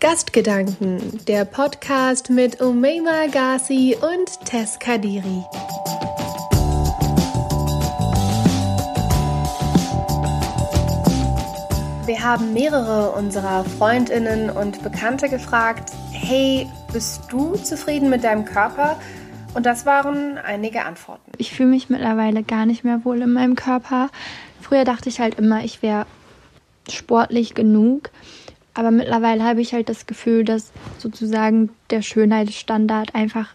Gastgedanken, der Podcast mit Umeima Ghazi und Tess Kadiri. Wir haben mehrere unserer Freundinnen und Bekannte gefragt, hey, bist du zufrieden mit deinem Körper? Und das waren einige Antworten. Ich fühle mich mittlerweile gar nicht mehr wohl in meinem Körper. Früher dachte ich halt immer, ich wäre sportlich genug. Aber mittlerweile habe ich halt das Gefühl, dass sozusagen der Schönheitsstandard einfach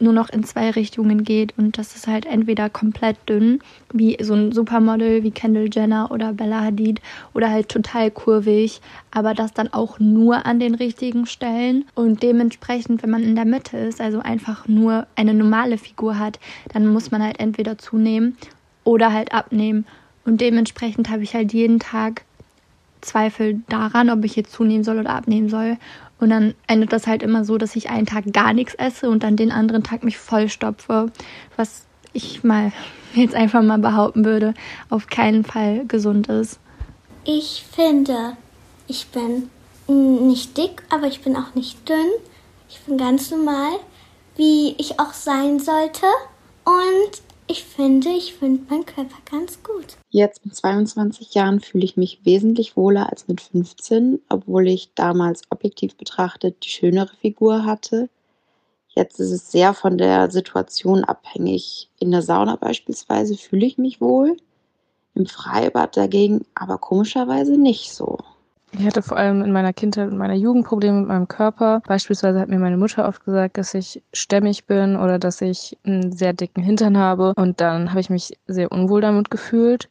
nur noch in zwei Richtungen geht und das ist halt entweder komplett dünn, wie so ein Supermodel wie Kendall Jenner oder Bella Hadid oder halt total kurvig, aber das dann auch nur an den richtigen Stellen. Und dementsprechend, wenn man in der Mitte ist, also einfach nur eine normale Figur hat, dann muss man halt entweder zunehmen oder halt abnehmen. Und dementsprechend habe ich halt jeden Tag Zweifel daran, ob ich jetzt zunehmen soll oder abnehmen soll. Und dann endet das halt immer so, dass ich einen Tag gar nichts esse und dann den anderen Tag mich vollstopfe, was ich mal jetzt einfach mal behaupten würde, auf keinen Fall gesund ist. Ich finde, ich bin nicht dick, aber ich bin auch nicht dünn. Ich bin ganz normal, wie ich auch sein sollte. Und ich finde, ich finde meinen Körper ganz gut. Jetzt mit 22 Jahren fühle ich mich wesentlich wohler als mit 15, obwohl ich damals objektiv betrachtet die schönere Figur hatte. Jetzt ist es sehr von der Situation abhängig. In der Sauna beispielsweise fühle ich mich wohl, im Freibad dagegen aber komischerweise nicht so. Ich hatte vor allem in meiner Kindheit und meiner Jugend Probleme mit meinem Körper. Beispielsweise hat mir meine Mutter oft gesagt, dass ich stämmig bin oder dass ich einen sehr dicken Hintern habe. Und dann habe ich mich sehr unwohl damit gefühlt.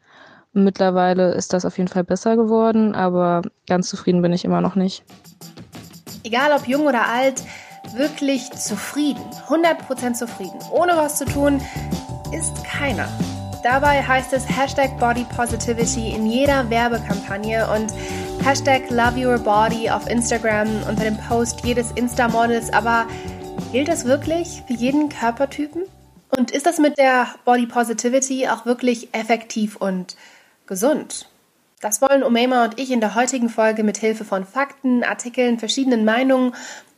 mittlerweile ist das auf jeden Fall besser geworden, aber ganz zufrieden bin ich immer noch nicht. Egal ob jung oder alt, wirklich zufrieden, 100% zufrieden, ohne was zu tun, ist keiner. Dabei heißt es Hashtag Body Positivity in jeder Werbekampagne und Hashtag Love Your Body auf Instagram unter dem Post jedes Insta-Models. Aber gilt das wirklich für jeden Körpertypen? Und ist das mit der Body Positivity auch wirklich effektiv und gesund? Das wollen Omema und ich in der heutigen Folge mit Hilfe von Fakten, Artikeln, verschiedenen Meinungen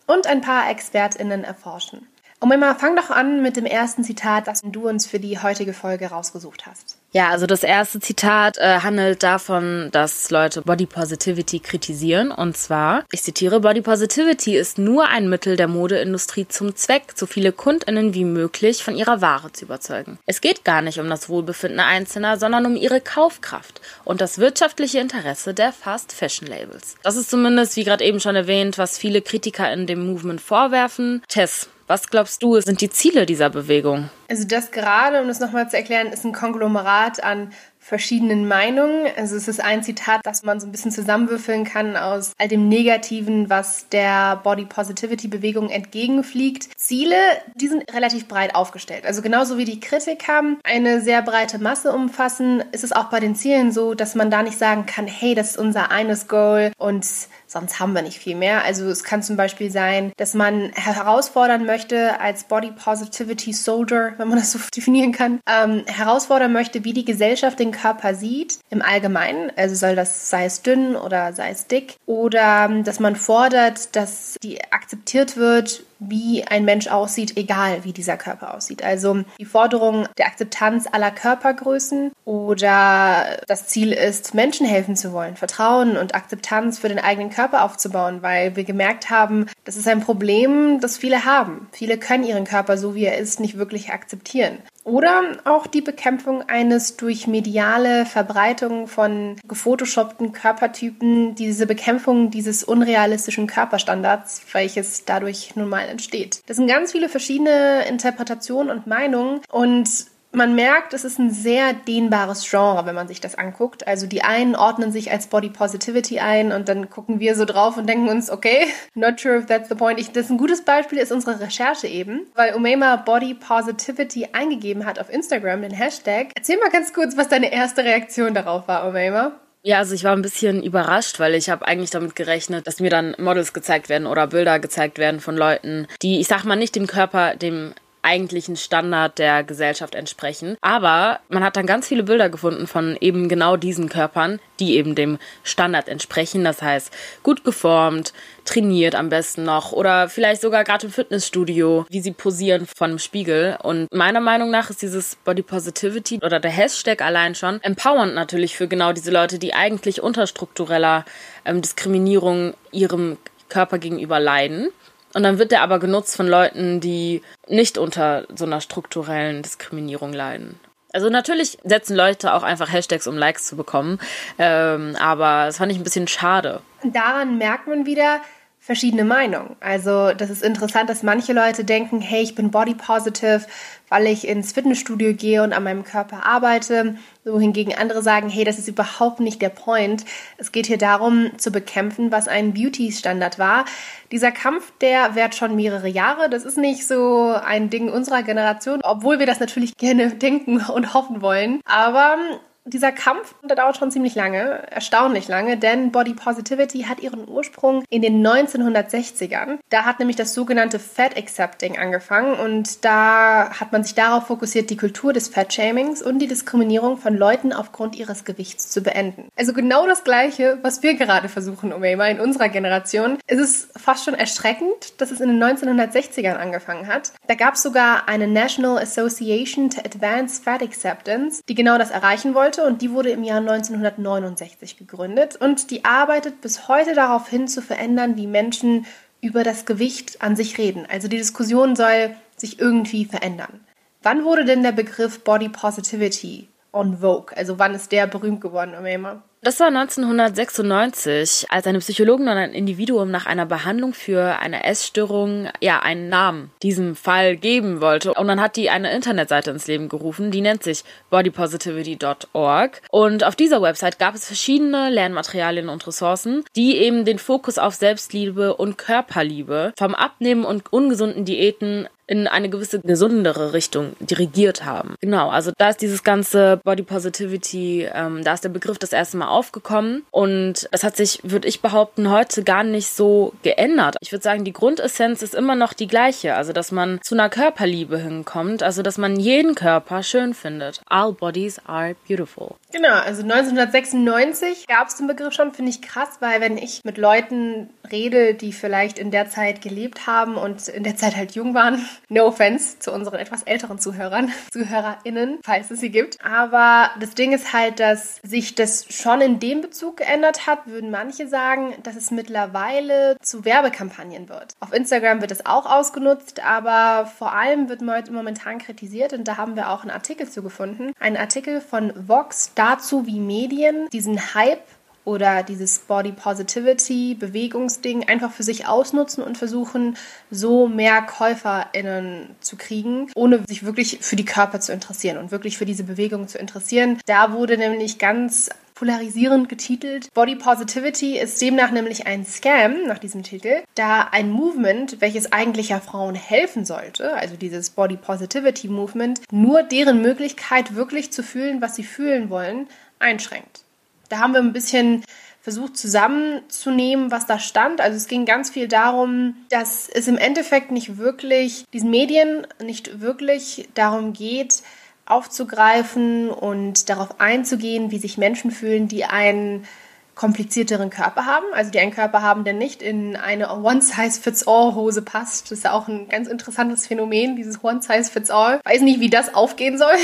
und ein paar ExpertInnen erforschen. Omema, fang doch an mit dem ersten Zitat, das du uns für die heutige Folge rausgesucht hast. Ja, also das erste Zitat äh, handelt davon, dass Leute Body Positivity kritisieren. Und zwar, ich zitiere, Body Positivity ist nur ein Mittel der Modeindustrie zum Zweck, so viele Kundinnen wie möglich von ihrer Ware zu überzeugen. Es geht gar nicht um das Wohlbefinden Einzelner, sondern um ihre Kaufkraft und das wirtschaftliche Interesse der Fast Fashion Labels. Das ist zumindest, wie gerade eben schon erwähnt, was viele Kritiker in dem Movement vorwerfen. Tess, was glaubst du, sind die Ziele dieser Bewegung? Also das gerade, um das nochmal zu erklären, ist ein Konglomerat an verschiedenen Meinungen. Also es ist ein Zitat, das man so ein bisschen zusammenwürfeln kann aus all dem Negativen, was der Body Positivity Bewegung entgegenfliegt. Ziele, die sind relativ breit aufgestellt. Also genauso wie die Kritiker eine sehr breite Masse umfassen, ist es auch bei den Zielen so, dass man da nicht sagen kann, hey, das ist unser eines Goal und sonst haben wir nicht viel mehr. Also es kann zum Beispiel sein, dass man herausfordern möchte als Body Positivity Soldier, wenn man das so definieren kann, ähm, herausfordern möchte, wie die Gesellschaft den Körper sieht im Allgemeinen. Also soll das sei es dünn oder sei es dick oder ähm, dass man fordert, dass die akzeptiert wird, wie ein Mensch aussieht, egal wie dieser Körper aussieht. Also die Forderung der Akzeptanz aller Körpergrößen oder das Ziel ist, Menschen helfen zu wollen, Vertrauen und Akzeptanz für den eigenen Körper aufzubauen, weil wir gemerkt haben, das ist ein Problem, das viele haben. Viele können ihren Körper so wie er ist nicht wirklich akzeptieren. Oder auch die Bekämpfung eines durch mediale Verbreitung von gefotoshoppten Körpertypen, diese Bekämpfung dieses unrealistischen Körperstandards, welches dadurch nun mal entsteht. Das sind ganz viele verschiedene Interpretationen und Meinungen und man merkt, es ist ein sehr dehnbares Genre, wenn man sich das anguckt. Also die einen ordnen sich als Body Positivity ein und dann gucken wir so drauf und denken uns, okay, not sure if that's the point. Ich, das ist ein gutes Beispiel ist unsere Recherche eben, weil Umema Body Positivity eingegeben hat auf Instagram, den Hashtag. Erzähl mal ganz kurz, was deine erste Reaktion darauf war, Umema. Ja, also ich war ein bisschen überrascht, weil ich habe eigentlich damit gerechnet, dass mir dann Models gezeigt werden oder Bilder gezeigt werden von Leuten, die, ich sag mal, nicht dem Körper, dem eigentlichen Standard der Gesellschaft entsprechen. Aber man hat dann ganz viele Bilder gefunden von eben genau diesen Körpern, die eben dem Standard entsprechen. Das heißt, gut geformt, trainiert am besten noch oder vielleicht sogar gerade im Fitnessstudio, wie sie posieren von dem Spiegel. Und meiner Meinung nach ist dieses Body Positivity oder der Hashtag allein schon empowernd natürlich für genau diese Leute, die eigentlich unter struktureller ähm, Diskriminierung ihrem Körper gegenüber leiden. Und dann wird der aber genutzt von Leuten, die nicht unter so einer strukturellen Diskriminierung leiden. Also natürlich setzen Leute auch einfach Hashtags, um Likes zu bekommen. Ähm, aber das fand ich ein bisschen schade. Daran merkt man wieder, verschiedene Meinungen. Also das ist interessant, dass manche Leute denken, hey, ich bin body positive, weil ich ins Fitnessstudio gehe und an meinem Körper arbeite. Wohingegen andere sagen, hey, das ist überhaupt nicht der Point. Es geht hier darum, zu bekämpfen, was ein Beauty-Standard war. Dieser Kampf, der währt schon mehrere Jahre. Das ist nicht so ein Ding unserer Generation, obwohl wir das natürlich gerne denken und hoffen wollen. Aber dieser Kampf, dauert schon ziemlich lange, erstaunlich lange, denn Body Positivity hat ihren Ursprung in den 1960ern. Da hat nämlich das sogenannte Fat Accepting angefangen und da hat man sich darauf fokussiert, die Kultur des Fat Shamings und die Diskriminierung von Leuten aufgrund ihres Gewichts zu beenden. Also genau das Gleiche, was wir gerade versuchen, Umema, in unserer Generation. Es ist fast schon erschreckend, dass es in den 1960ern angefangen hat. Da gab es sogar eine National Association to Advance Fat Acceptance, die genau das erreichen wollte heute und die wurde im Jahr 1969 gegründet und die arbeitet bis heute darauf hin zu verändern, wie Menschen über das Gewicht an sich reden. Also die Diskussion soll sich irgendwie verändern. Wann wurde denn der Begriff Body Positivity on Vogue? Also wann ist der berühmt geworden, Omema? Das war 1996, als eine Psychologin und ein Individuum nach einer Behandlung für eine Essstörung ja einen Namen diesem Fall geben wollte. Und dann hat die eine Internetseite ins Leben gerufen, die nennt sich bodypositivity.org. Und auf dieser Website gab es verschiedene Lernmaterialien und Ressourcen, die eben den Fokus auf Selbstliebe und Körperliebe vom Abnehmen und ungesunden Diäten in eine gewisse gesundere Richtung dirigiert haben. Genau, also da ist dieses ganze Body Positivity, ähm, da ist der Begriff das erste Mal aufgekommen und es hat sich, würde ich behaupten, heute gar nicht so geändert. Ich würde sagen, die Grundessenz ist immer noch die gleiche, also dass man zu einer Körperliebe hinkommt, also dass man jeden Körper schön findet. All bodies are beautiful. Genau, also 1996 gab es den Begriff schon, finde ich krass, weil wenn ich mit Leuten rede, die vielleicht in der Zeit gelebt haben und in der Zeit halt jung waren, no offense zu unseren etwas älteren Zuhörern, ZuhörerInnen, falls es sie gibt. Aber das Ding ist halt, dass sich das schon in dem Bezug geändert hat, würden manche sagen, dass es mittlerweile zu Werbekampagnen wird. Auf Instagram wird es auch ausgenutzt, aber vor allem wird momentan kritisiert und da haben wir auch einen Artikel zu gefunden. Ein Artikel von Vox dazu, wie Medien diesen Hype oder dieses Body Positivity Bewegungsding einfach für sich ausnutzen und versuchen, so mehr KäuferInnen zu kriegen, ohne sich wirklich für die Körper zu interessieren und wirklich für diese Bewegung zu interessieren. Da wurde nämlich ganz polarisierend getitelt. Body Positivity ist demnach nämlich ein Scam nach diesem Titel, da ein Movement, welches eigentlich ja Frauen helfen sollte, also dieses Body Positivity Movement, nur deren Möglichkeit wirklich zu fühlen, was sie fühlen wollen, einschränkt. Da haben wir ein bisschen versucht zusammenzunehmen, was da stand. Also es ging ganz viel darum, dass es im Endeffekt nicht wirklich, diesen Medien nicht wirklich darum geht, aufzugreifen und darauf einzugehen, wie sich Menschen fühlen, die einen komplizierteren Körper haben, also die einen Körper haben, der nicht in eine One-Size-Fits-All-Hose passt. Das ist ja auch ein ganz interessantes Phänomen, dieses One-Size-Fits-All. Weiß nicht, wie das aufgehen soll.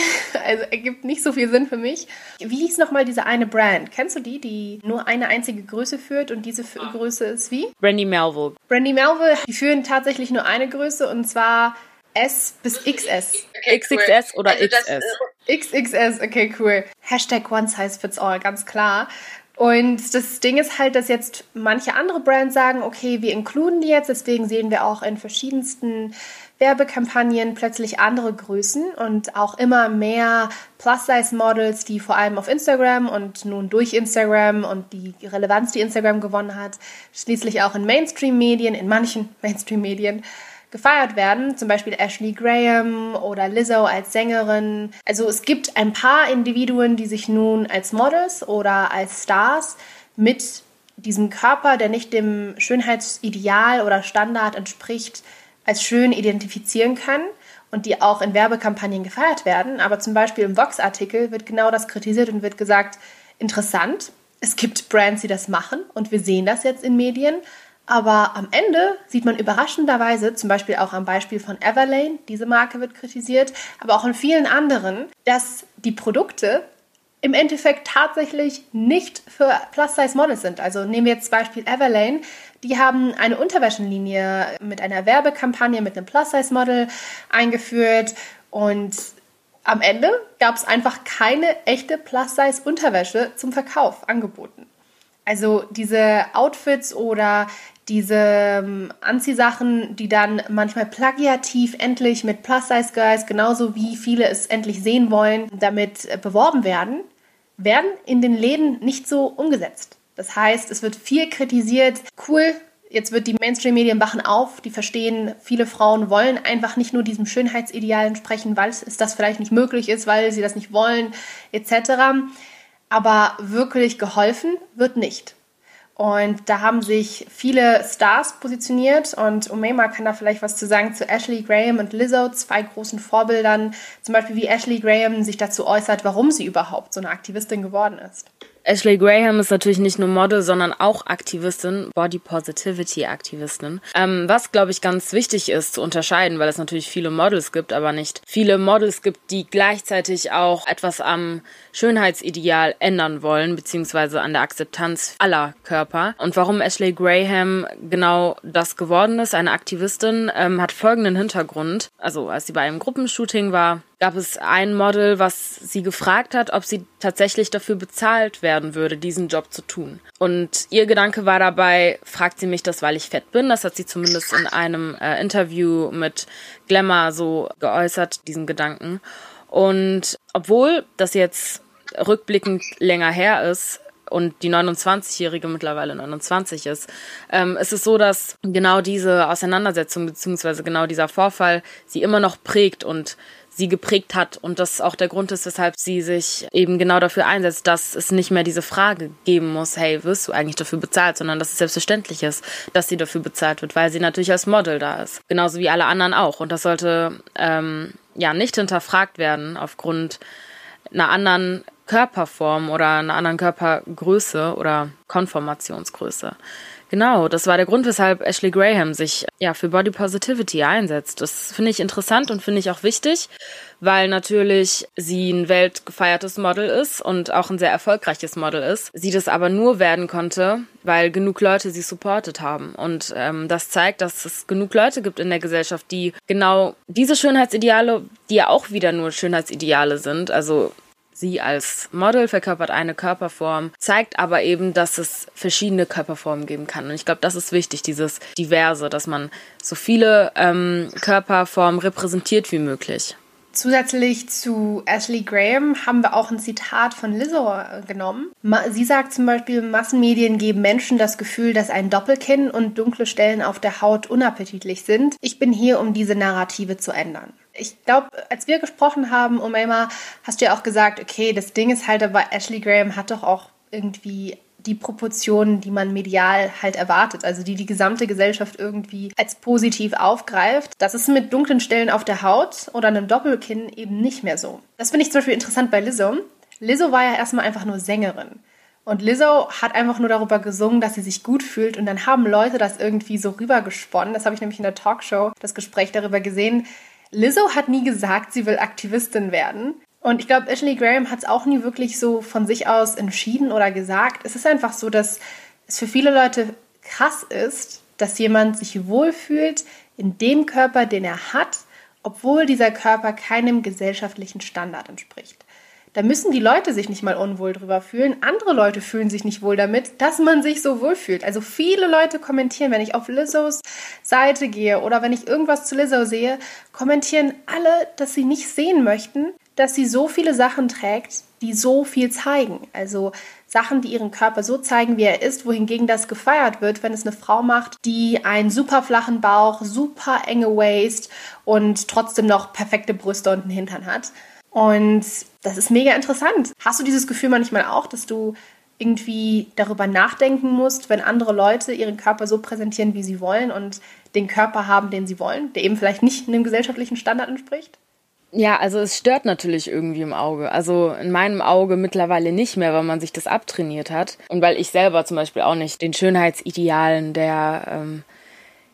Also ergibt nicht so viel Sinn für mich. Wie hieß nochmal diese eine Brand? Kennst du die, die nur eine einzige Größe führt und diese Größe ist wie? Brandy Melville. Brandy Melville, die führen tatsächlich nur eine Größe und zwar S bis XS. Okay, XXS cool. oder also XS. XXS, okay, cool. Hashtag One Size Fits All, ganz klar. Und das Ding ist halt, dass jetzt manche andere Brands sagen, okay, wir inkluden die jetzt, deswegen sehen wir auch in verschiedensten Werbekampagnen plötzlich andere Größen und auch immer mehr Plus-Size-Models, die vor allem auf Instagram und nun durch Instagram und die Relevanz, die Instagram gewonnen hat, schließlich auch in Mainstream-Medien, in manchen Mainstream-Medien, gefeiert werden, zum Beispiel Ashley Graham oder Lizzo als Sängerin. Also es gibt ein paar Individuen, die sich nun als Models oder als Stars mit diesem Körper, der nicht dem Schönheitsideal oder Standard entspricht, als schön identifizieren können und die auch in Werbekampagnen gefeiert werden. Aber zum Beispiel im Vox-Artikel wird genau das kritisiert und wird gesagt, interessant, es gibt Brands, die das machen und wir sehen das jetzt in Medien. Aber am Ende sieht man überraschenderweise, zum Beispiel auch am Beispiel von Everlane, diese Marke wird kritisiert, aber auch in vielen anderen, dass die Produkte im Endeffekt tatsächlich nicht für Plus-Size-Models sind. Also nehmen wir jetzt Beispiel Everlane. Die haben eine Unterwäschenlinie mit einer Werbekampagne mit einem Plus-Size-Model eingeführt und am Ende gab es einfach keine echte Plus-Size-Unterwäsche zum Verkauf angeboten. Also diese Outfits oder diese ähm, Anziehsachen, die dann manchmal plagiativ endlich mit Plus-Size-Guys, genauso wie viele es endlich sehen wollen, damit äh, beworben werden, werden in den Läden nicht so umgesetzt. Das heißt, es wird viel kritisiert. Cool, jetzt wird die Mainstream-Medien wachen auf, die verstehen, viele Frauen wollen einfach nicht nur diesem Schönheitsideal entsprechen, weil es das vielleicht nicht möglich ist, weil sie das nicht wollen, etc. Aber wirklich geholfen wird nicht. Und da haben sich viele Stars positioniert und Omema kann da vielleicht was zu sagen zu Ashley Graham und Lizzo, zwei großen Vorbildern. Zum Beispiel wie Ashley Graham sich dazu äußert, warum sie überhaupt so eine Aktivistin geworden ist. Ashley Graham ist natürlich nicht nur Model, sondern auch Aktivistin, Body Positivity Aktivistin. Ähm, was, glaube ich, ganz wichtig ist zu unterscheiden, weil es natürlich viele Models gibt, aber nicht viele Models gibt, die gleichzeitig auch etwas am Schönheitsideal ändern wollen, beziehungsweise an der Akzeptanz aller Körper. Und warum Ashley Graham genau das geworden ist, eine Aktivistin, ähm, hat folgenden Hintergrund. Also, als sie bei einem Gruppenshooting war, gab es ein Model, was sie gefragt hat, ob sie tatsächlich dafür bezahlt werden würde, diesen Job zu tun. Und ihr Gedanke war dabei, fragt sie mich das, weil ich fett bin. Das hat sie zumindest in einem äh, Interview mit Glamour so geäußert, diesen Gedanken. Und obwohl das jetzt rückblickend länger her ist, und die 29-Jährige mittlerweile 29 ist, ähm, ist es so, dass genau diese Auseinandersetzung beziehungsweise genau dieser Vorfall sie immer noch prägt und sie geprägt hat und das auch der Grund ist, weshalb sie sich eben genau dafür einsetzt, dass es nicht mehr diese Frage geben muss, hey, wirst du eigentlich dafür bezahlt, sondern dass es selbstverständlich ist, dass sie dafür bezahlt wird, weil sie natürlich als Model da ist. Genauso wie alle anderen auch. Und das sollte ähm, ja nicht hinterfragt werden aufgrund einer anderen Körperform oder einer anderen Körpergröße oder Konformationsgröße. Genau, das war der Grund, weshalb Ashley Graham sich ja für Body Positivity einsetzt. Das finde ich interessant und finde ich auch wichtig, weil natürlich sie ein weltgefeiertes Model ist und auch ein sehr erfolgreiches Model ist. Sie das aber nur werden konnte, weil genug Leute sie supportet haben. Und ähm, das zeigt, dass es genug Leute gibt in der Gesellschaft, die genau diese Schönheitsideale, die ja auch wieder nur Schönheitsideale sind, also Sie als Model verkörpert eine Körperform, zeigt aber eben, dass es verschiedene Körperformen geben kann. Und ich glaube, das ist wichtig, dieses Diverse, dass man so viele ähm, Körperformen repräsentiert wie möglich. Zusätzlich zu Ashley Graham haben wir auch ein Zitat von Lizzo genommen. Sie sagt zum Beispiel, Massenmedien geben Menschen das Gefühl, dass ein Doppelkinn und dunkle Stellen auf der Haut unappetitlich sind. Ich bin hier, um diese Narrative zu ändern ich glaube, als wir gesprochen haben, Umayma, hast du ja auch gesagt, okay, das Ding ist halt, aber Ashley Graham hat doch auch irgendwie die Proportionen, die man medial halt erwartet, also die die gesamte Gesellschaft irgendwie als positiv aufgreift. Das ist mit dunklen Stellen auf der Haut oder einem Doppelkinn eben nicht mehr so. Das finde ich zum Beispiel interessant bei Lizzo. Lizzo war ja erstmal einfach nur Sängerin. Und Lizzo hat einfach nur darüber gesungen, dass sie sich gut fühlt. Und dann haben Leute das irgendwie so rübergesponnen. Das habe ich nämlich in der Talkshow, das Gespräch darüber gesehen, Lizzo hat nie gesagt, sie will Aktivistin werden. Und ich glaube, Ashley Graham hat es auch nie wirklich so von sich aus entschieden oder gesagt. Es ist einfach so, dass es für viele Leute krass ist, dass jemand sich wohlfühlt in dem Körper, den er hat, obwohl dieser Körper keinem gesellschaftlichen Standard entspricht. Da müssen die Leute sich nicht mal unwohl drüber fühlen. Andere Leute fühlen sich nicht wohl damit, dass man sich so wohl fühlt. Also viele Leute kommentieren, wenn ich auf Lizzos Seite gehe oder wenn ich irgendwas zu Lizzo sehe, kommentieren alle, dass sie nicht sehen möchten, dass sie so viele Sachen trägt, die so viel zeigen. Also Sachen, die ihren Körper so zeigen, wie er ist, wohingegen das gefeiert wird, wenn es eine Frau macht, die einen super flachen Bauch, super enge Waist und trotzdem noch perfekte Brüste und einen Hintern hat. Und das ist mega interessant. Hast du dieses Gefühl manchmal auch, dass du irgendwie darüber nachdenken musst, wenn andere Leute ihren Körper so präsentieren, wie sie wollen und den Körper haben, den sie wollen, der eben vielleicht nicht einem gesellschaftlichen Standard entspricht? Ja, also es stört natürlich irgendwie im Auge. Also in meinem Auge mittlerweile nicht mehr, weil man sich das abtrainiert hat. Und weil ich selber zum Beispiel auch nicht den Schönheitsidealen der, ähm,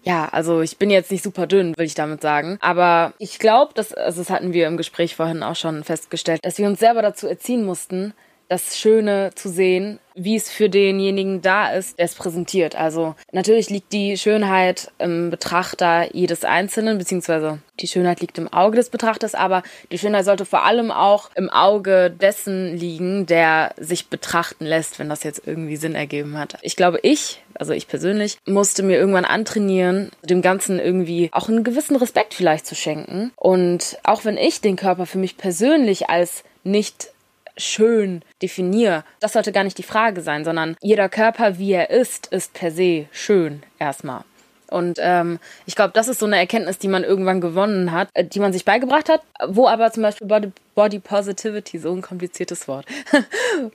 ja, also ich bin jetzt nicht super dünn, will ich damit sagen. Aber ich glaube, dass, also das hatten wir im Gespräch vorhin auch schon festgestellt, dass wir uns selber dazu erziehen mussten, das Schöne zu sehen, wie es für denjenigen da ist, der es präsentiert. Also natürlich liegt die Schönheit im Betrachter jedes Einzelnen, beziehungsweise die Schönheit liegt im Auge des Betrachters, aber die Schönheit sollte vor allem auch im Auge dessen liegen, der sich betrachten lässt, wenn das jetzt irgendwie Sinn ergeben hat. Ich glaube, ich, also ich persönlich, musste mir irgendwann antrainieren, dem Ganzen irgendwie auch einen gewissen Respekt vielleicht zu schenken. Und auch wenn ich den Körper für mich persönlich als nicht schön definiere. Das sollte gar nicht die Frage sein, sondern jeder Körper, wie er ist, ist per se schön erstmal. Und ähm, ich glaube, das ist so eine Erkenntnis, die man irgendwann gewonnen hat, äh, die man sich beigebracht hat, wo aber zum Beispiel Body, Body Positivity, so ein kompliziertes Wort,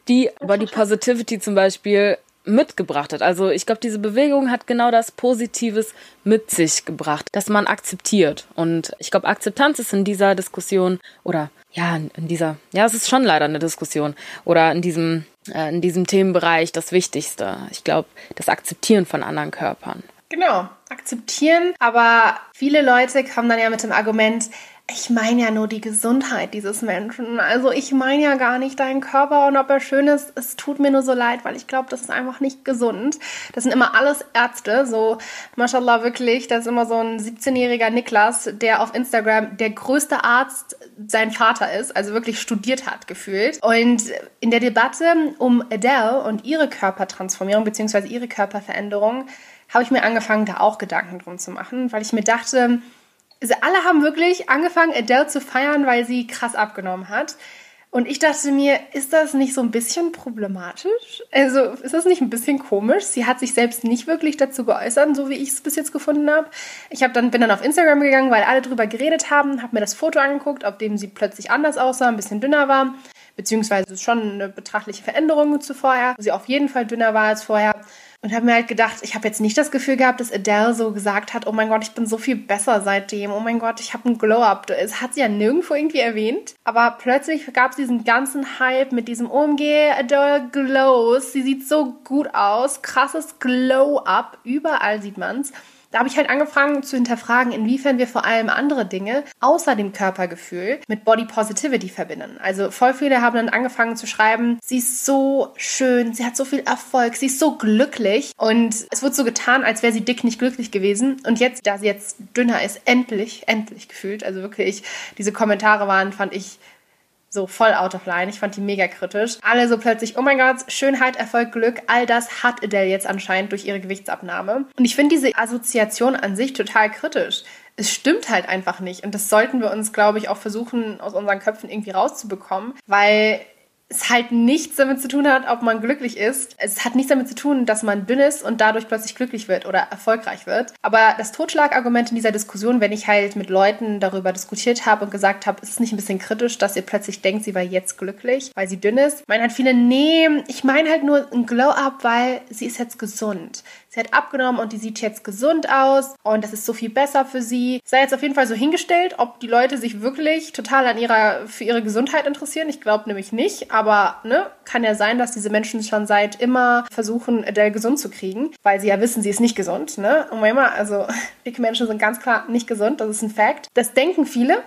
die Body Positivity zum Beispiel mitgebracht hat. Also ich glaube, diese Bewegung hat genau das Positives mit sich gebracht, dass man akzeptiert. Und ich glaube, Akzeptanz ist in dieser Diskussion oder ja, in dieser, ja, es ist schon leider eine Diskussion oder in diesem, äh, in diesem Themenbereich das Wichtigste. Ich glaube, das Akzeptieren von anderen Körpern. Genau, akzeptieren. Aber viele Leute kommen dann ja mit dem Argument, ich meine ja nur die Gesundheit dieses Menschen. Also ich meine ja gar nicht deinen Körper und ob er schön ist. Es tut mir nur so leid, weil ich glaube, das ist einfach nicht gesund. Das sind immer alles Ärzte. So, mashallah, wirklich. Das ist immer so ein 17-jähriger Niklas, der auf Instagram der größte Arzt sein Vater ist. Also wirklich studiert hat, gefühlt. Und in der Debatte um Adele und ihre Körpertransformierung bzw. ihre Körperveränderung habe ich mir angefangen, da auch Gedanken drum zu machen, weil ich mir dachte, also alle haben wirklich angefangen, Adele zu feiern, weil sie krass abgenommen hat. Und ich dachte mir, ist das nicht so ein bisschen problematisch? Also ist das nicht ein bisschen komisch? Sie hat sich selbst nicht wirklich dazu geäußert, so wie ich es bis jetzt gefunden habe. Ich hab dann, bin dann auf Instagram gegangen, weil alle drüber geredet haben, habe mir das Foto angeguckt, auf dem sie plötzlich anders aussah, ein bisschen dünner war. Beziehungsweise schon eine betrachtliche Veränderung zu vorher, wo sie auf jeden Fall dünner war als vorher. Und habe mir halt gedacht, ich habe jetzt nicht das Gefühl gehabt, dass Adele so gesagt hat, oh mein Gott, ich bin so viel besser seitdem, oh mein Gott, ich habe einen Glow-Up. Das hat sie ja nirgendwo irgendwie erwähnt. Aber plötzlich gab es diesen ganzen Hype mit diesem OMG, Adele glows, sie sieht so gut aus, krasses Glow-Up, überall sieht man's. Da habe ich halt angefangen zu hinterfragen, inwiefern wir vor allem andere Dinge außer dem Körpergefühl mit Body Positivity verbinden. Also voll viele haben dann angefangen zu schreiben, sie ist so schön, sie hat so viel Erfolg, sie ist so glücklich. Und es wird so getan, als wäre sie dick nicht glücklich gewesen. Und jetzt, da sie jetzt dünner ist, endlich, endlich gefühlt, also wirklich, diese Kommentare waren, fand ich so voll out of line. Ich fand die mega kritisch. Alle so plötzlich, oh mein Gott, Schönheit, Erfolg, Glück, all das hat Adele jetzt anscheinend durch ihre Gewichtsabnahme. Und ich finde diese Assoziation an sich total kritisch. Es stimmt halt einfach nicht. Und das sollten wir uns, glaube ich, auch versuchen, aus unseren Köpfen irgendwie rauszubekommen, weil es halt nichts damit zu tun hat, ob man glücklich ist. Es hat nichts damit zu tun, dass man dünn ist und dadurch plötzlich glücklich wird oder erfolgreich wird. Aber das Totschlagargument in dieser Diskussion, wenn ich halt mit Leuten darüber diskutiert habe und gesagt habe, ist es nicht ein bisschen kritisch, dass ihr plötzlich denkt, sie war jetzt glücklich, weil sie dünn ist, meinen halt viele, nee, ich meine halt nur ein Glow-Up, weil sie ist jetzt gesund. Sie hat abgenommen und die sieht jetzt gesund aus und das ist so viel besser für sie. Sei jetzt auf jeden Fall so hingestellt, ob die Leute sich wirklich total an ihrer, für ihre Gesundheit interessieren. Ich glaube nämlich nicht, aber ne, kann ja sein, dass diese Menschen schon seit immer versuchen, Adele gesund zu kriegen, weil sie ja wissen, sie ist nicht gesund. Ne? Und immer, also dicke Menschen sind ganz klar nicht gesund, das ist ein Fact. Das denken viele,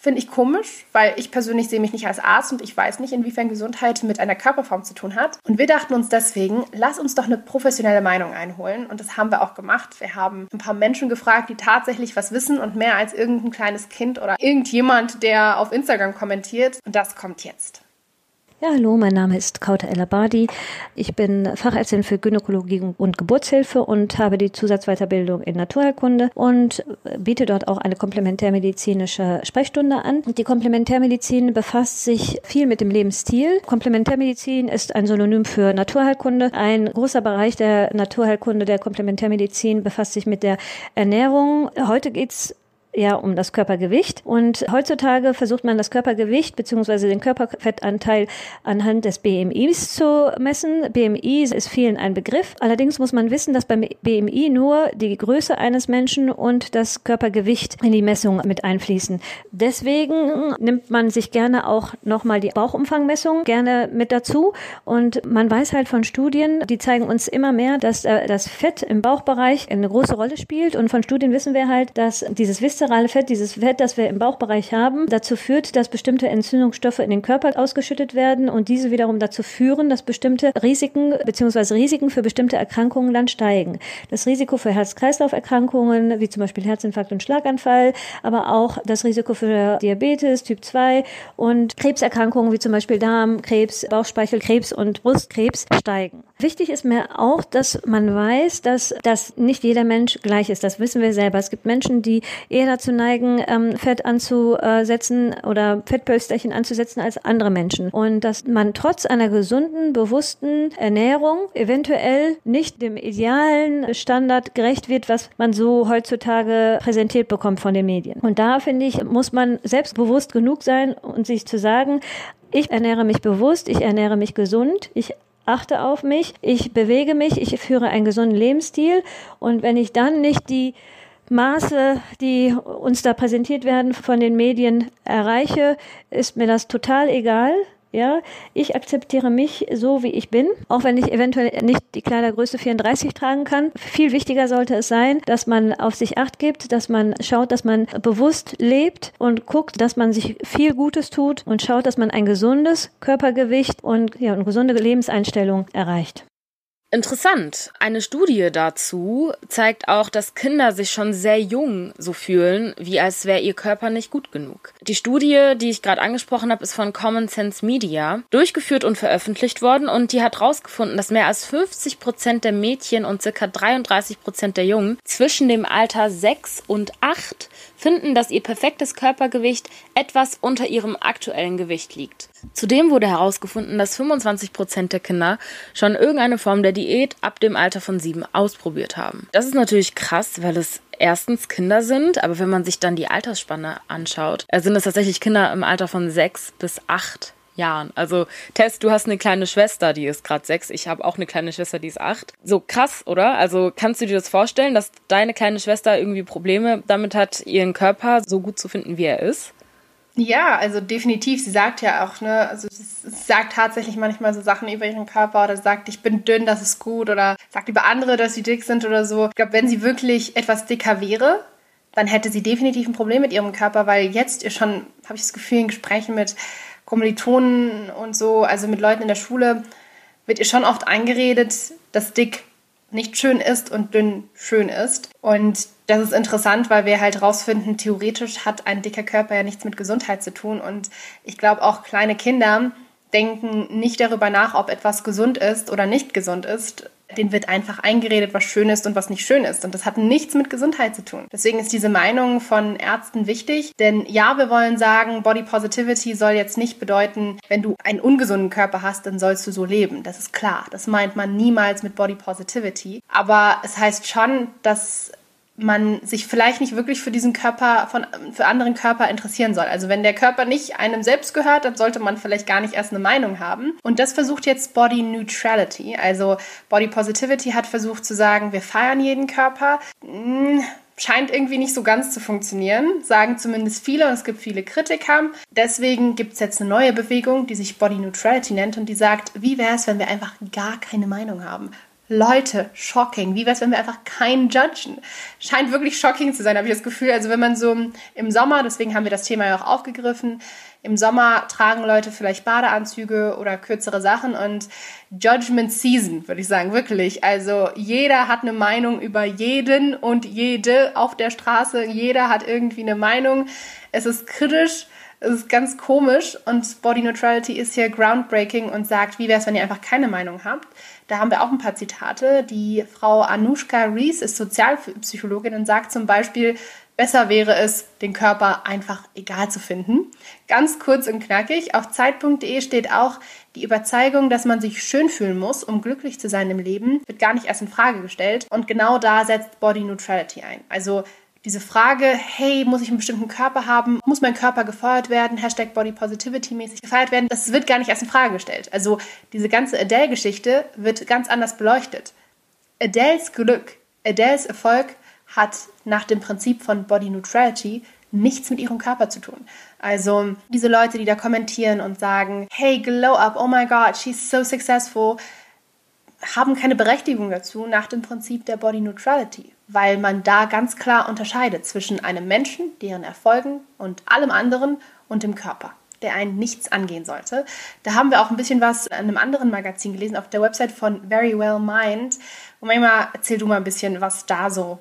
Finde ich komisch, weil ich persönlich sehe mich nicht als Arzt und ich weiß nicht, inwiefern Gesundheit mit einer Körperform zu tun hat. Und wir dachten uns deswegen, lass uns doch eine professionelle Meinung einholen. Und das haben wir auch gemacht. Wir haben ein paar Menschen gefragt, die tatsächlich was wissen und mehr als irgendein kleines Kind oder irgendjemand, der auf Instagram kommentiert. Und das kommt jetzt. Ja, hallo, mein Name ist Kauta El-Abadi. Ich bin Fachärztin für Gynäkologie und Geburtshilfe und habe die Zusatzweiterbildung in Naturheilkunde und biete dort auch eine komplementärmedizinische Sprechstunde an. Die Komplementärmedizin befasst sich viel mit dem Lebensstil. Komplementärmedizin ist ein Synonym für Naturheilkunde. Ein großer Bereich der Naturheilkunde, der Komplementärmedizin befasst sich mit der Ernährung. Heute geht's eher um das Körpergewicht. Und heutzutage versucht man das Körpergewicht bzw. den Körperfettanteil anhand des BMIs zu messen. BMI ist vielen ein Begriff. Allerdings muss man wissen, dass beim BMI nur die Größe eines Menschen und das Körpergewicht in die Messung mit einfließen. Deswegen nimmt man sich gerne auch nochmal die Bauchumfangmessung gerne mit dazu. Und man weiß halt von Studien, die zeigen uns immer mehr, dass äh, das Fett im Bauchbereich eine große Rolle spielt. Und von Studien wissen wir halt, dass dieses viszerale Fett, dieses Fett, das wir im Bauchbereich haben, dazu führt, dass bestimmte Entzündungsstoffe in den Körper ausgeschüttet werden und diese wiederum dazu führen, dass bestimmte Risiken bzw. Risiken für bestimmte Erkrankungen dann steigen. Das Risiko für Herz-Kreislauf-Erkrankungen, wie zum Beispiel Herzinfarkt und Schlaganfall, aber auch das Risiko für Diabetes Typ 2 und Krebserkrankungen wie zum Beispiel Darmkrebs, Bauchspeichelkrebs und Brustkrebs steigen. Wichtig ist mir auch, dass man weiß, dass das nicht jeder Mensch gleich ist. Das wissen wir selber. Es gibt Menschen, die eher dazu neigen, ähm, Fett anzusetzen oder Fettpölsterchen anzusetzen als andere Menschen. Und dass man trotz einer gesunden, bewussten Ernährung eventuell nicht dem idealen Standard gerecht wird, was man so heutzutage präsentiert bekommt von den Medien. Und da finde ich, muss man selbstbewusst genug sein und sich zu sagen, ich ernähre mich bewusst, ich ernähre mich gesund, ich achte auf mich, ich bewege mich, ich führe einen gesunden Lebensstil und wenn ich dann nicht die Maße, die uns da präsentiert werden von den Medien erreiche, ist mir das total egal. Ja, ich akzeptiere mich so, wie ich bin, auch wenn ich eventuell nicht die Kleidergröße 34 tragen kann. Viel wichtiger sollte es sein, dass man auf sich acht gibt, dass man schaut, dass man bewusst lebt und guckt, dass man sich viel Gutes tut und schaut, dass man ein gesundes Körpergewicht und ja, eine gesunde Lebenseinstellung erreicht. Interessant. Eine Studie dazu zeigt auch, dass Kinder sich schon sehr jung so fühlen, wie als wäre ihr Körper nicht gut genug. Die Studie, die ich gerade angesprochen habe, ist von Common Sense Media durchgeführt und veröffentlicht worden und die hat herausgefunden, dass mehr als 50 Prozent der Mädchen und circa 33 Prozent der Jungen zwischen dem Alter 6 und 8 finden, dass ihr perfektes Körpergewicht etwas unter ihrem aktuellen Gewicht liegt. Zudem wurde herausgefunden, dass 25 Prozent der Kinder schon irgendeine Form der Diät ab dem Alter von sieben ausprobiert haben. Das ist natürlich krass, weil es erstens Kinder sind, aber wenn man sich dann die Altersspanne anschaut, äh, sind es tatsächlich Kinder im Alter von sechs bis acht Jahren. Also Tess, du hast eine kleine Schwester, die ist gerade sechs. Ich habe auch eine kleine Schwester, die ist acht. So krass, oder? Also kannst du dir das vorstellen, dass deine kleine Schwester irgendwie Probleme damit hat, ihren Körper so gut zu finden, wie er ist? Ja, also definitiv. Sie sagt ja auch, ne, also sie sagt tatsächlich manchmal so Sachen über ihren Körper oder sagt, ich bin dünn, das ist gut oder sagt über andere, dass sie dick sind oder so. Ich glaube, wenn sie wirklich etwas dicker wäre, dann hätte sie definitiv ein Problem mit ihrem Körper, weil jetzt ihr schon, habe ich das Gefühl, in Gesprächen mit Kommilitonen und so, also mit Leuten in der Schule, wird ihr schon oft eingeredet, dass dick nicht schön ist und dünn schön ist. Und das ist interessant, weil wir halt rausfinden, theoretisch hat ein dicker Körper ja nichts mit Gesundheit zu tun. Und ich glaube auch kleine Kinder denken nicht darüber nach, ob etwas gesund ist oder nicht gesund ist. Den wird einfach eingeredet, was schön ist und was nicht schön ist. Und das hat nichts mit Gesundheit zu tun. Deswegen ist diese Meinung von Ärzten wichtig. Denn ja, wir wollen sagen, Body Positivity soll jetzt nicht bedeuten, wenn du einen ungesunden Körper hast, dann sollst du so leben. Das ist klar. Das meint man niemals mit Body Positivity. Aber es heißt schon, dass man sich vielleicht nicht wirklich für diesen Körper, von, für anderen Körper interessieren soll. Also wenn der Körper nicht einem selbst gehört, dann sollte man vielleicht gar nicht erst eine Meinung haben. Und das versucht jetzt Body Neutrality. Also Body Positivity hat versucht zu sagen, wir feiern jeden Körper. Hm, scheint irgendwie nicht so ganz zu funktionieren, sagen zumindest viele und es gibt viele Kritiker. Deswegen gibt es jetzt eine neue Bewegung, die sich Body Neutrality nennt und die sagt, wie wäre es, wenn wir einfach gar keine Meinung haben? Leute, shocking. Wie wär's, wenn wir einfach keinen judgen? Scheint wirklich shocking zu sein, habe ich das Gefühl. Also wenn man so im Sommer, deswegen haben wir das Thema ja auch aufgegriffen, im Sommer tragen Leute vielleicht Badeanzüge oder kürzere Sachen und Judgment Season, würde ich sagen, wirklich. Also jeder hat eine Meinung über jeden und jede auf der Straße. Jeder hat irgendwie eine Meinung. Es ist kritisch. Es ist ganz komisch und Body Neutrality ist hier groundbreaking und sagt, wie wäre es, wenn ihr einfach keine Meinung habt? Da haben wir auch ein paar Zitate. Die Frau Anushka Rees ist Sozialpsychologin und sagt zum Beispiel, besser wäre es, den Körper einfach egal zu finden. Ganz kurz und knackig. Auf Zeit.de steht auch, die Überzeugung, dass man sich schön fühlen muss, um glücklich zu sein im Leben, wird gar nicht erst in Frage gestellt. Und genau da setzt Body Neutrality ein. Also diese Frage, hey, muss ich einen bestimmten Körper haben? Muss mein Körper gefeuert werden? Hashtag Body Positivity mäßig gefeiert werden? Das wird gar nicht erst in Frage gestellt. Also diese ganze Adele-Geschichte wird ganz anders beleuchtet. Adeles Glück, Adeles Erfolg hat nach dem Prinzip von Body Neutrality nichts mit ihrem Körper zu tun. Also diese Leute, die da kommentieren und sagen, hey, glow up, oh my god, she's so successful, haben keine Berechtigung dazu nach dem Prinzip der Body Neutrality, weil man da ganz klar unterscheidet zwischen einem Menschen, deren Erfolgen und allem anderen und dem Körper, der einen nichts angehen sollte. Da haben wir auch ein bisschen was in einem anderen Magazin gelesen, auf der Website von Very Well Mind. Und manchmal erzähl du mal ein bisschen, was da so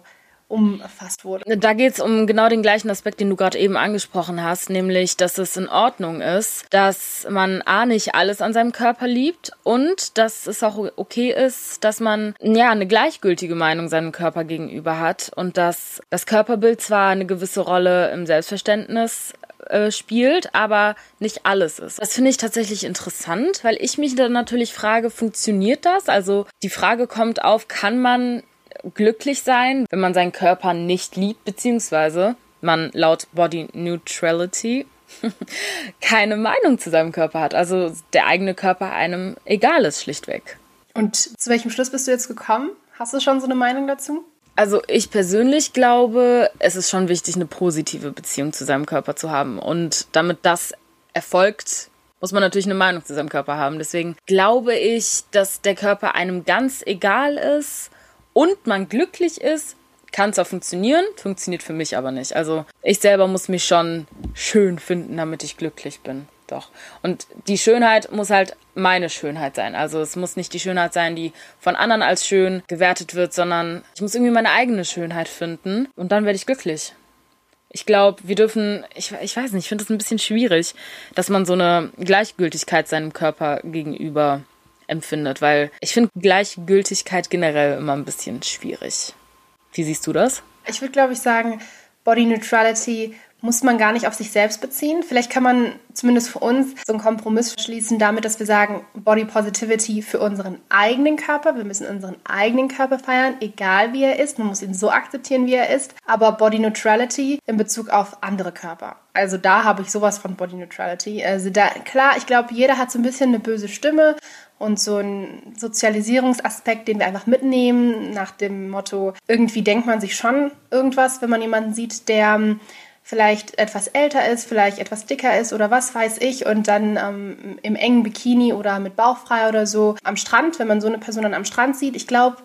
umfasst wurde. Da geht es um genau den gleichen Aspekt, den du gerade eben angesprochen hast, nämlich, dass es in Ordnung ist, dass man A nicht alles an seinem Körper liebt und dass es auch okay ist, dass man ja eine gleichgültige Meinung seinem Körper gegenüber hat und dass das Körperbild zwar eine gewisse Rolle im Selbstverständnis äh, spielt, aber nicht alles ist. Das finde ich tatsächlich interessant, weil ich mich dann natürlich frage, funktioniert das? Also die Frage kommt auf, kann man glücklich sein, wenn man seinen Körper nicht liebt, beziehungsweise man laut Body Neutrality keine Meinung zu seinem Körper hat. Also der eigene Körper einem egal ist, schlichtweg. Und zu welchem Schluss bist du jetzt gekommen? Hast du schon so eine Meinung dazu? Also ich persönlich glaube, es ist schon wichtig, eine positive Beziehung zu seinem Körper zu haben. Und damit das erfolgt, muss man natürlich eine Meinung zu seinem Körper haben. Deswegen glaube ich, dass der Körper einem ganz egal ist und man glücklich ist, kann zwar funktionieren, funktioniert für mich aber nicht. Also ich selber muss mich schon schön finden, damit ich glücklich bin. Doch. Und die Schönheit muss halt meine Schönheit sein. Also es muss nicht die Schönheit sein, die von anderen als schön gewertet wird, sondern ich muss irgendwie meine eigene Schönheit finden und dann werde ich glücklich. Ich glaube, wir dürfen, ich, ich weiß nicht, ich finde es ein bisschen schwierig, dass man so eine Gleichgültigkeit seinem Körper gegenüber empfindet, weil ich finde Gleichgültigkeit generell immer ein bisschen schwierig. Wie siehst du das? Ich würde, glaube ich, sagen, Body Neutrality muss man gar nicht auf sich selbst beziehen. Vielleicht kann man zumindest für uns so einen Kompromiss schließen damit, dass wir sagen, Body Positivity für unseren eigenen Körper. Wir müssen unseren eigenen Körper feiern, egal wie er ist. Man muss ihn so akzeptieren, wie er ist. Aber Body Neutrality in Bezug auf andere Körper. Also da habe ich sowas von Body Neutrality. Also da, klar, ich glaube, jeder hat so ein bisschen eine böse Stimme und so ein Sozialisierungsaspekt, den wir einfach mitnehmen, nach dem Motto, irgendwie denkt man sich schon irgendwas, wenn man jemanden sieht, der ähm, vielleicht etwas älter ist, vielleicht etwas dicker ist oder was weiß ich und dann ähm, im engen Bikini oder mit Bauch frei oder so am Strand, wenn man so eine Person dann am Strand sieht. Ich glaube,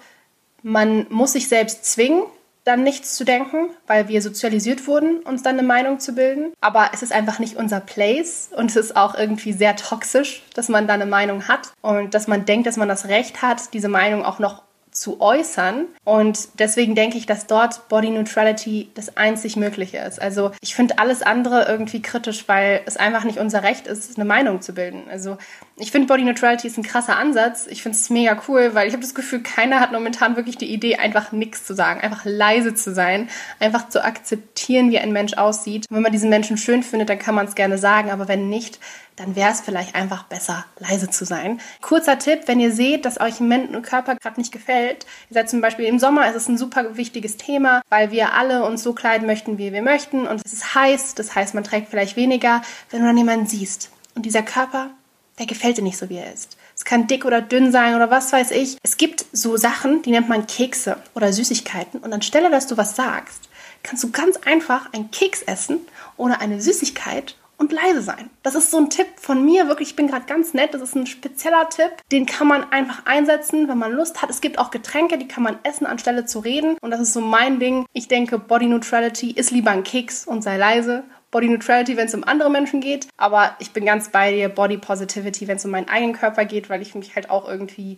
man muss sich selbst zwingen, dann nichts zu denken, weil wir sozialisiert wurden, uns dann eine Meinung zu bilden. Aber es ist einfach nicht unser Place und es ist auch irgendwie sehr toxisch, dass man da eine Meinung hat und dass man denkt, dass man das Recht hat, diese Meinung auch noch zu äußern. Und deswegen denke ich, dass dort Body Neutrality das einzig Mögliche ist. Also ich finde alles andere irgendwie kritisch, weil es einfach nicht unser Recht ist, eine Meinung zu bilden. Also ich finde Body Neutrality ist ein krasser Ansatz. Ich finde es mega cool, weil ich habe das Gefühl, keiner hat momentan wirklich die Idee, einfach nichts zu sagen, einfach leise zu sein, einfach zu akzeptieren, wie ein Mensch aussieht. Und wenn man diesen Menschen schön findet, dann kann man es gerne sagen, aber wenn nicht, dann wäre es vielleicht einfach besser, leise zu sein. Kurzer Tipp, wenn ihr seht, dass euch ein Körper gerade nicht gefällt, ihr seid zum Beispiel im Sommer, ist es ein super wichtiges Thema, weil wir alle uns so kleiden möchten, wie wir möchten und es ist heiß, das heißt, man trägt vielleicht weniger, wenn du dann jemanden siehst und dieser Körper, der gefällt dir nicht so, wie er ist. Es kann dick oder dünn sein oder was weiß ich. Es gibt so Sachen, die nennt man Kekse oder Süßigkeiten und anstelle, dass du was sagst, kannst du ganz einfach einen Keks essen oder eine Süßigkeit und leise sein. Das ist so ein Tipp von mir, wirklich, ich bin gerade ganz nett, das ist ein spezieller Tipp, den kann man einfach einsetzen, wenn man Lust hat. Es gibt auch Getränke, die kann man essen, anstelle zu reden und das ist so mein Ding. Ich denke, Body Neutrality ist lieber ein Keks und sei leise. Body Neutrality, wenn es um andere Menschen geht, aber ich bin ganz bei dir, Body Positivity, wenn es um meinen eigenen Körper geht, weil ich mich halt auch irgendwie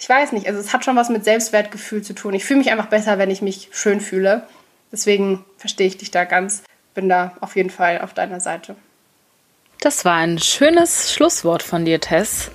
ich weiß nicht, also es hat schon was mit Selbstwertgefühl zu tun. Ich fühle mich einfach besser, wenn ich mich schön fühle. Deswegen verstehe ich dich da ganz, bin da auf jeden Fall auf deiner Seite. Das war ein schönes Schlusswort von dir, Tess.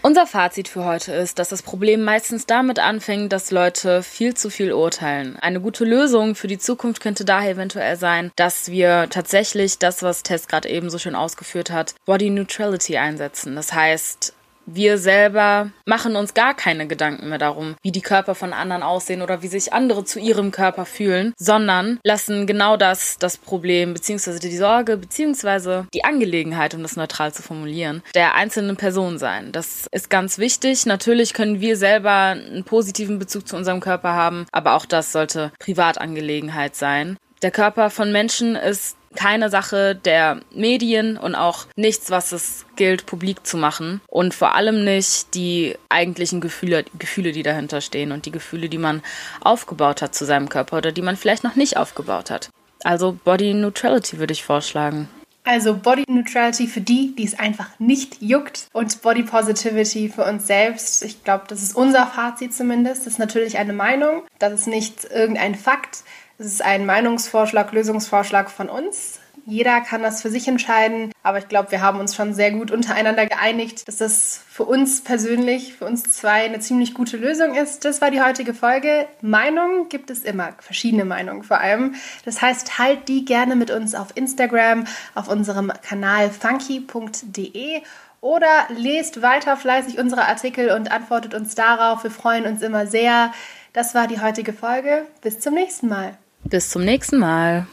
Unser Fazit für heute ist, dass das Problem meistens damit anfängt, dass Leute viel zu viel urteilen. Eine gute Lösung für die Zukunft könnte daher eventuell sein, dass wir tatsächlich das, was Tess gerade eben so schön ausgeführt hat, Body Neutrality einsetzen. Das heißt, wir selber machen uns gar keine Gedanken mehr darum, wie die Körper von anderen aussehen oder wie sich andere zu ihrem Körper fühlen, sondern lassen genau das das Problem beziehungsweise die Sorge beziehungsweise die Angelegenheit, um das neutral zu formulieren, der einzelnen Person sein. Das ist ganz wichtig. Natürlich können wir selber einen positiven Bezug zu unserem Körper haben, aber auch das sollte Privatangelegenheit sein. Der Körper von Menschen ist keine Sache der Medien und auch nichts, was es gilt, publik zu machen. Und vor allem nicht die eigentlichen Gefühle, Gefühle, die dahinter stehen und die Gefühle, die man aufgebaut hat zu seinem Körper oder die man vielleicht noch nicht aufgebaut hat. Also Body Neutrality würde ich vorschlagen. Also Body Neutrality für die, die es einfach nicht juckt und Body Positivity für uns selbst. Ich glaube, das ist unser Fazit zumindest. Das ist natürlich eine Meinung, das ist nicht irgendein Fakt. Es ist ein Meinungsvorschlag, Lösungsvorschlag von uns. Jeder kann das für sich entscheiden, aber ich glaube, wir haben uns schon sehr gut untereinander geeinigt, dass das für uns persönlich, für uns zwei eine ziemlich gute Lösung ist. Das war die heutige Folge. Meinungen gibt es immer, verschiedene Meinungen vor allem. Das heißt, teilt die gerne mit uns auf Instagram, auf unserem Kanal funky.de oder lest weiter fleißig unsere Artikel und antwortet uns darauf. Wir freuen uns immer sehr. Das war die heutige Folge. Bis zum nächsten Mal. Bis zum nächsten Mal.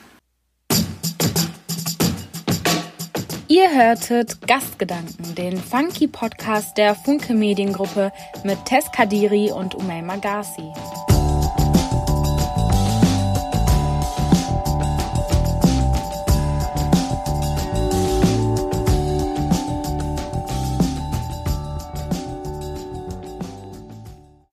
Ihr hörtet Gastgedanken, den Funky Podcast der Funke Mediengruppe mit Tess Kadiri und Umay Magasi.